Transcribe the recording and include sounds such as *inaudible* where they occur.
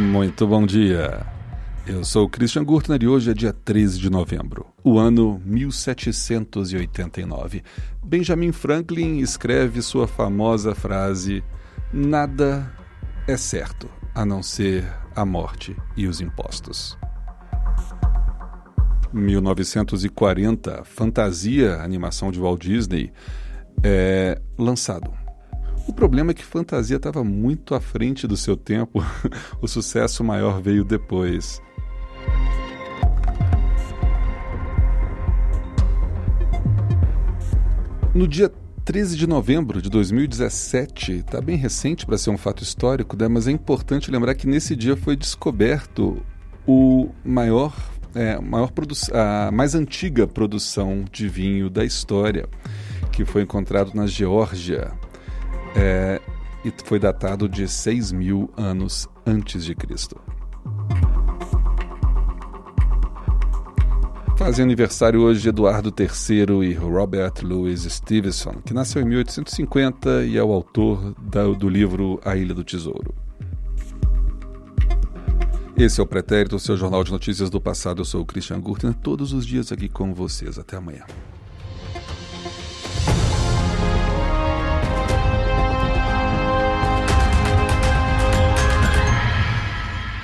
Muito bom dia. Eu sou Christian Gurtner e hoje é dia 13 de novembro, o ano 1789. Benjamin Franklin escreve sua famosa frase: Nada é certo a não ser a morte e os impostos. 1940, Fantasia, animação de Walt Disney, é lançado. O problema é que Fantasia estava muito à frente do seu tempo. *laughs* o sucesso maior veio depois. No dia 13 de novembro de 2017, está bem recente para ser um fato histórico, né? mas é importante lembrar que nesse dia foi descoberto o maior, é, maior a mais antiga produção de vinho da história, que foi encontrado na Geórgia é, e foi datado de 6 mil anos antes de Cristo. Fazem aniversário hoje Eduardo III e Robert Louis Stevenson, que nasceu em 1850 e é o autor do livro A Ilha do Tesouro. Esse é o Pretérito, seu jornal de notícias do passado. Eu sou o Christian Gurten, todos os dias aqui com vocês. Até amanhã.